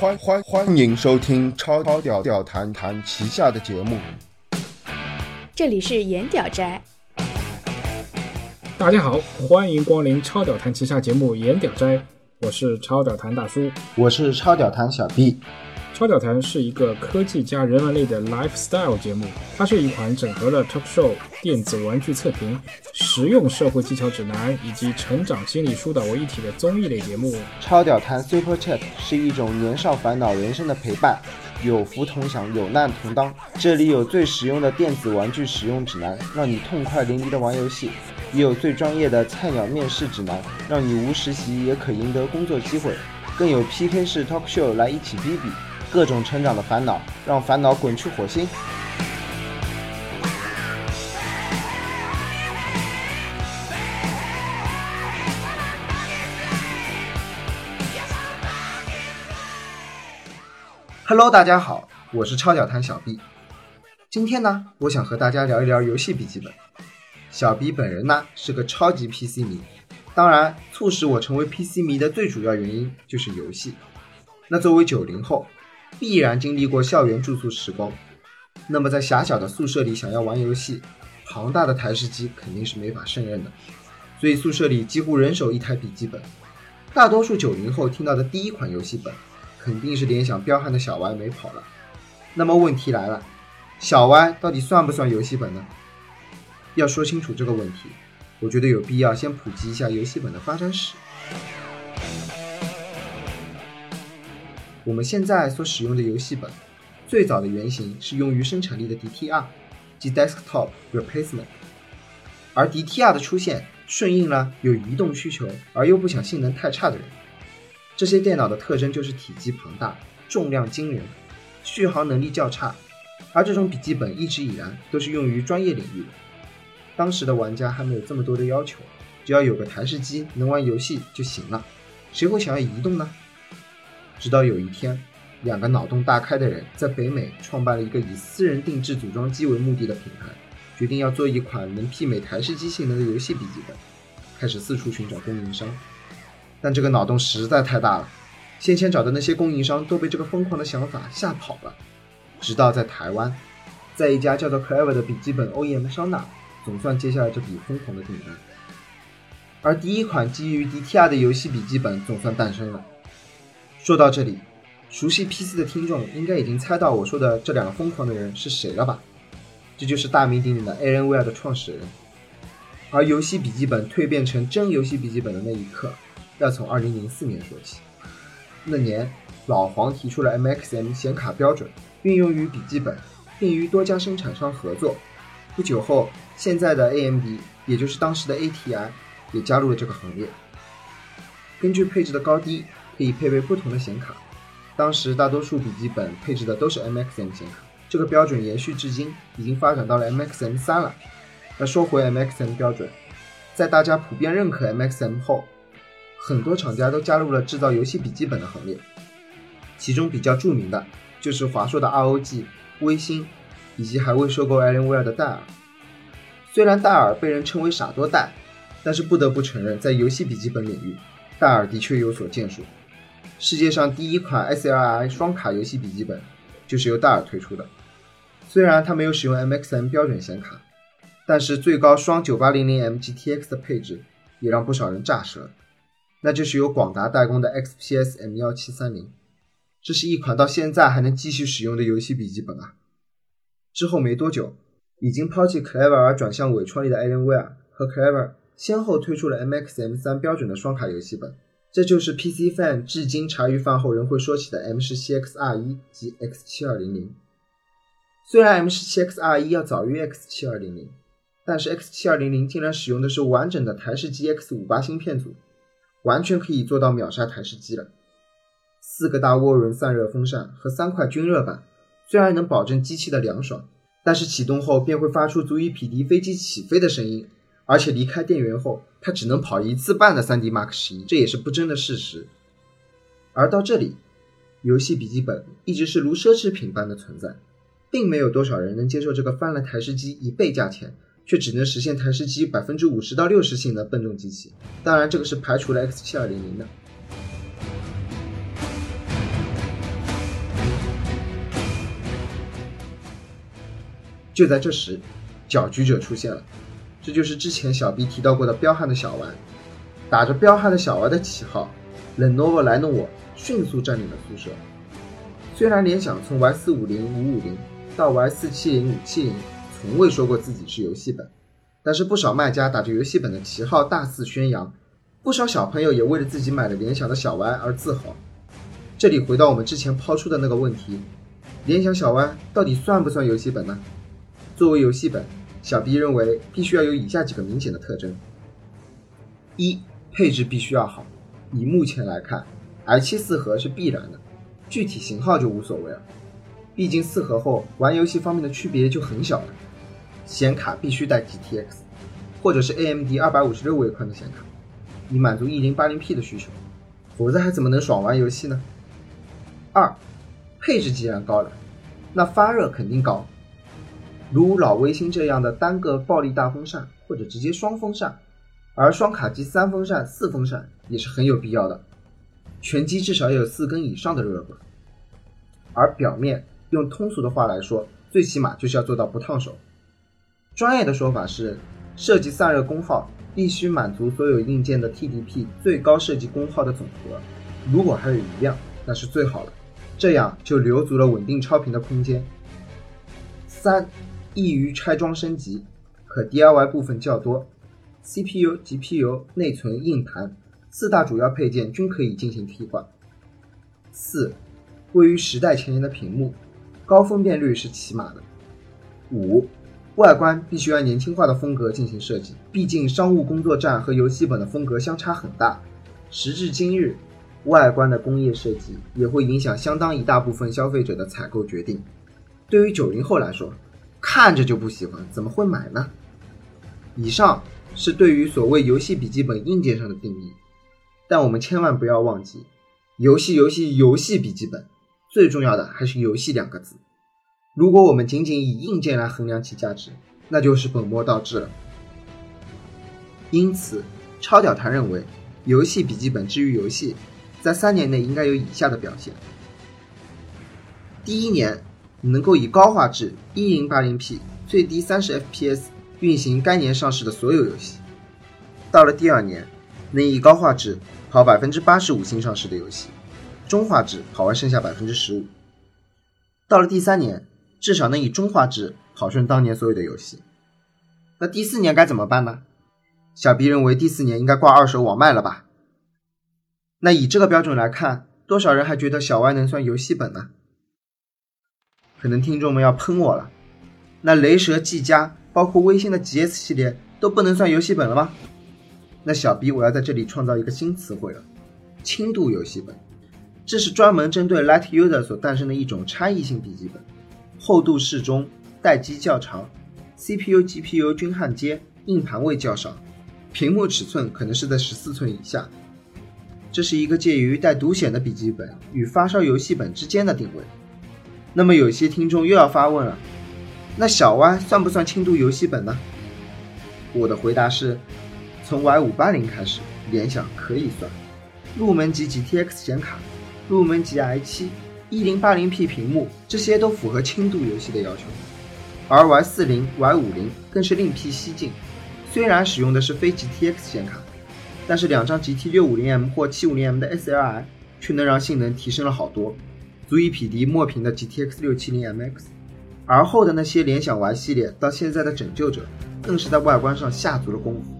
欢欢欢迎收听超超屌屌谈谈旗下的节目。这里是颜屌斋，大家好，欢迎光临超屌谈旗下节目《颜屌斋》，我是超屌谈大叔。我是超屌谈小 B，超屌谈是一个科技加人文类的 lifestyle 节目，它是一款整合了 talk show、电子玩具测评、实用社会技巧指南以及成长心理疏导为一体的综艺类节目。超屌谈 Super Chat 是一种年少烦恼人生的陪伴，有福同享，有难同当。这里有最实用的电子玩具使用指南，让你痛快淋漓的玩游戏；也有最专业的菜鸟面试指南，让你无实习也可赢得工作机会；更有 PK 式 talk show 来一起比比，各种成长的烦恼，让烦恼滚去火星。Hello，大家好，我是超小谈小 B。今天呢，我想和大家聊一聊游戏笔记本。小 B 本人呢是个超级 PC 迷，当然，促使我成为 PC 迷的最主要原因就是游戏。那作为九零后，必然经历过校园住宿时光，那么在狭小的宿舍里想要玩游戏，庞大的台式机肯定是没法胜任的，所以宿舍里几乎人手一台笔记本。大多数九零后听到的第一款游戏本。肯定是联想彪悍的小歪没跑了。那么问题来了，小歪到底算不算游戏本呢？要说清楚这个问题，我觉得有必要先普及一下游戏本的发展史。我们现在所使用的游戏本，最早的原型是用于生产力的 DTR，即 Desktop Replacement。而 DTR 的出现，顺应了有移动需求而又不想性能太差的人。这些电脑的特征就是体积庞大、重量惊人、续航能力较差，而这种笔记本一直以来都是用于专业领域的。当时的玩家还没有这么多的要求，只要有个台式机能玩游戏就行了，谁会想要移动呢？直到有一天，两个脑洞大开的人在北美创办了一个以私人定制组装机为目的的品牌，决定要做一款能媲美台式机性能的游戏笔记本，开始四处寻找供应商。但这个脑洞实在太大了，先前找的那些供应商都被这个疯狂的想法吓跑了。直到在台湾，在一家叫做 Clever 的笔记本 OEM 商那，总算接下了这笔疯狂的订单。而第一款基于 DTR 的游戏笔记本总算诞生了。说到这里，熟悉 PC 的听众应该已经猜到我说的这两个疯狂的人是谁了吧？这就是大名鼎鼎的 Alienware 的创始人。而游戏笔记本蜕变成真游戏笔记本的那一刻。要从二零零四年说起，那年老黄提出了 MXM 显卡标准，运用于笔记本，并与多家生产商合作。不久后，现在的 AMD，也就是当时的 ATI，也加入了这个行列。根据配置的高低，可以配备不同的显卡。当时大多数笔记本配置的都是 MXM 显卡，这个标准延续至今，已经发展到了 MXM 三了。那说回 MXM 标准，在大家普遍认可 MXM 后，很多厂家都加入了制造游戏笔记本的行列，其中比较著名的就是华硕的 ROG、微星，以及还未收购 Alienware 的戴尔。虽然戴尔被人称为“傻多戴”，但是不得不承认，在游戏笔记本领域，戴尔的确有所建树。世界上第一款 SLI 双卡游戏笔记本就是由戴尔推出的。虽然它没有使用 MXM 标准显卡，但是最高双 9800M GTX 的配置也让不少人炸舌。那就是由广达代工的 XPS M1730，这是一款到现在还能继续使用的游戏笔记本啊。之后没多久，已经抛弃 Clever 而转向伪创立的 Alienware 和 Clever 先后推出了 MXM3 标准的双卡游戏本，这就是 PC fan 至今茶余饭后仍会说起的 M17X21 及 X7200。虽然 M17X21 要早于 X7200，但是 X7200 竟然使用的是完整的台式机 X58 芯片组。完全可以做到秒杀台式机了。四个大涡轮散热风扇和三块均热板，虽然能保证机器的凉爽，但是启动后便会发出足以匹敌飞机起飞的声音，而且离开电源后，它只能跑一次半的三 D Mark 十一，这也是不争的事实。而到这里，游戏笔记本一直是如奢侈品般的存在，并没有多少人能接受这个翻了台式机一倍价钱，却只能实现台式机百分之五十到六十性能的笨重机器。当然，这个是排除了 X 七二零零的。就在这时，搅局者出现了。这就是之前小 B 提到过的彪悍的小丸，打着彪悍的小丸的旗号，冷诺沃莱诺沃迅速占领了宿舍。虽然联想从 Y 四五零五五零到 Y 四七零五七零，从未说过自己是游戏本，但是不少卖家打着游戏本的旗号大肆宣扬，不少小朋友也为了自己买了联想的小 Y 而自豪。这里回到我们之前抛出的那个问题：联想小 Y 到底算不算游戏本呢？作为游戏本，小 B 认为必须要有以下几个明显的特征：一、配置必须要好。以目前来看，i7 四核是必然的，具体型号就无所谓了。毕竟四核后玩游戏方面的区别就很小了。显卡必须带 GTX，或者是 AMD 二百五十六位宽的显卡，以满足一零八零 P 的需求，否则还怎么能爽玩游戏呢？二、配置既然高了，那发热肯定高。如老微星这样的单个暴力大风扇，或者直接双风扇，而双卡机三风扇、四风扇也是很有必要的。全机至少要有四根以上的热管，而表面用通俗的话来说，最起码就是要做到不烫手。专业的说法是，设计散热功耗必须满足所有硬件的 TDP 最高设计功耗的总和。如果还有余量，那是最好了，这样就留足了稳定超频的空间。三。易于拆装升级，可 DIY 部分较多，CPU、GPU、内存、硬盘四大主要配件均可以进行替换。四，位于时代前沿的屏幕，高分辨率是起码的。五，外观必须按年轻化的风格进行设计，毕竟商务工作站和游戏本的风格相差很大。时至今日，外观的工业设计也会影响相当一大部分消费者的采购决定。对于九零后来说，看着就不喜欢，怎么会买呢？以上是对于所谓游戏笔记本硬件上的定义，但我们千万不要忘记，游戏游戏游戏笔记本最重要的还是“游戏”两个字。如果我们仅仅以硬件来衡量其价值，那就是本末倒置了。因此，超屌谈认为，游戏笔记本之于游戏，在三年内应该有以下的表现：第一年。能够以高画质 1080P 最低30 FPS 运行该年上市的所有游戏。到了第二年，能以高画质跑百分之八十五新上市的游戏，中画质跑完剩下百分之十五。到了第三年，至少能以中画质跑顺当年所有的游戏。那第四年该怎么办呢？小 B 认为第四年应该挂二手网卖了吧？那以这个标准来看，多少人还觉得小 Y 能算游戏本呢？可能听众们要喷我了，那雷蛇、技嘉，包括微星的 GS 系列都不能算游戏本了吗？那小 B 我要在这里创造一个新词汇了，轻度游戏本。这是专门针对 Light User 所诞生的一种差异性笔记本，厚度适中，待机较长，CPU、GPU 均焊接，硬盘位较少，屏幕尺寸可能是在十四寸以下。这是一个介于带独显的笔记本与发烧游戏本之间的定位。那么有些听众又要发问了，那小 Y 算不算轻度游戏本呢？我的回答是，从 Y 五八零开始，联想可以算入门级 GTX 显卡、入门级 i 七、一零八零 P 屏幕，这些都符合轻度游戏的要求。而 Y 四零、Y 五零更是另辟蹊径，虽然使用的是非 GTX 显卡，但是两张 GT 六五零 M 或七五零 M 的 SLI 却能让性能提升了好多。足以匹敌墨屏的 GTX 六七零 MX，而后的那些联想 Y 系列到现在的拯救者，更是在外观上下足了功夫。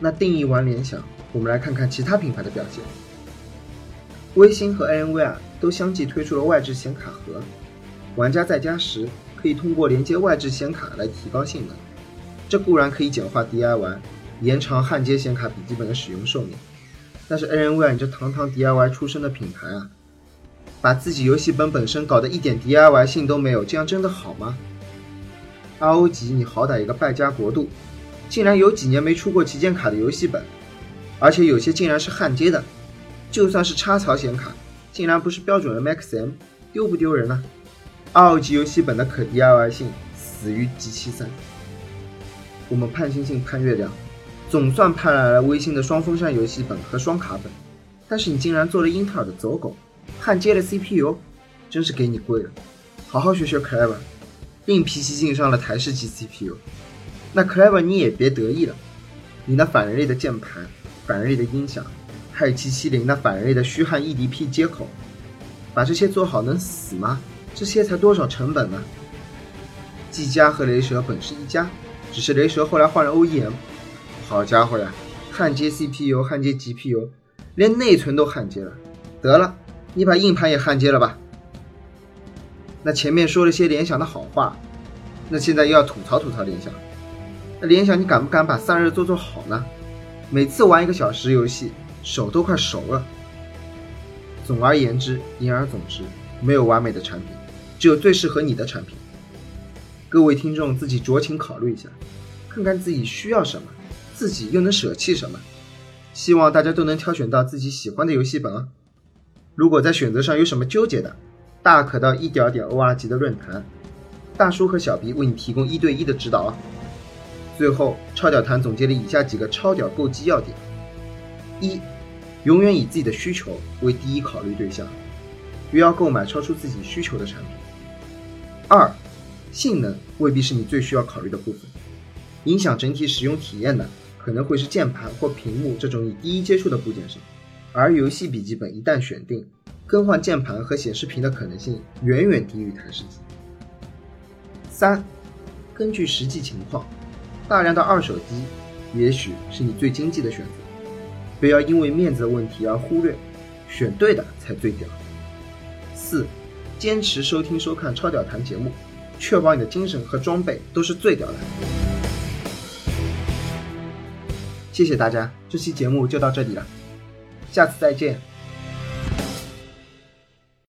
那定义完联想，我们来看看其他品牌的表现。微星和 ANVR 都相继推出了外置显卡盒，玩家在家时。可以通过连接外置显卡来提高性能，这固然可以简化 DIY，延长焊接显卡笔记本的使用寿命。但是 ANVR 你这堂堂 DIY 出身的品牌啊，把自己游戏本本身搞得一点 DIY 性都没有，这样真的好吗？ROG 你好歹一个败家国度，竟然有几年没出过旗舰卡的游戏本，而且有些竟然是焊接的，就算是插槽显卡，竟然不是标准的 MaxM，丢不丢人呢？二级游戏本的可 DIY 性死于 G 七三。我们盼星星盼月亮，总算盼来了微星的双风扇游戏本和双卡本，但是你竟然做了英特尔的走狗，焊接了 CPU，真是给你跪了！好好学学 Clever，硬脾气劲上了台式机 CPU。那 Clever 你也别得意了，你那反人类的键盘、反人类的音响，还有 G 七零那反人类的虚焊 EDP 接口，把这些做好能死吗？这些才多少成本呢？技嘉和雷蛇本是一家，只是雷蛇后来换了 OEM。好家伙呀，焊接 CPU、焊接 GPU，连内存都焊接了。得了，你把硬盘也焊接了吧。那前面说了些联想的好话，那现在又要吐槽吐槽联想。那联想，你敢不敢把散热做做好呢？每次玩一个小时游戏，手都快熟了。总而言之，言而总之，没有完美的产品，只有最适合你的产品。各位听众自己酌情考虑一下，看看自己需要什么。自己又能舍弃什么？希望大家都能挑选到自己喜欢的游戏本哦！如果在选择上有什么纠结的，大可到一点点 org 的论坛，大叔和小 B 为你提供一对一的指导啊！最后，超屌谈总结了以下几个超屌购机要点：一、永远以自己的需求为第一考虑对象，不要购买超出自己需求的产品；二、性能未必是你最需要考虑的部分，影响整体使用体验的。可能会是键盘或屏幕这种你第一接触的部件上，而游戏笔记本一旦选定，更换键盘和显示屏的可能性远远低于台式机。三，根据实际情况，大量的二手机也许是你最经济的选择，不要因为面子的问题而忽略，选对的才最屌。四，坚持收听收看超屌谈节目，确保你的精神和装备都是最屌的。谢谢大家，这期节目就到这里了，下次再见。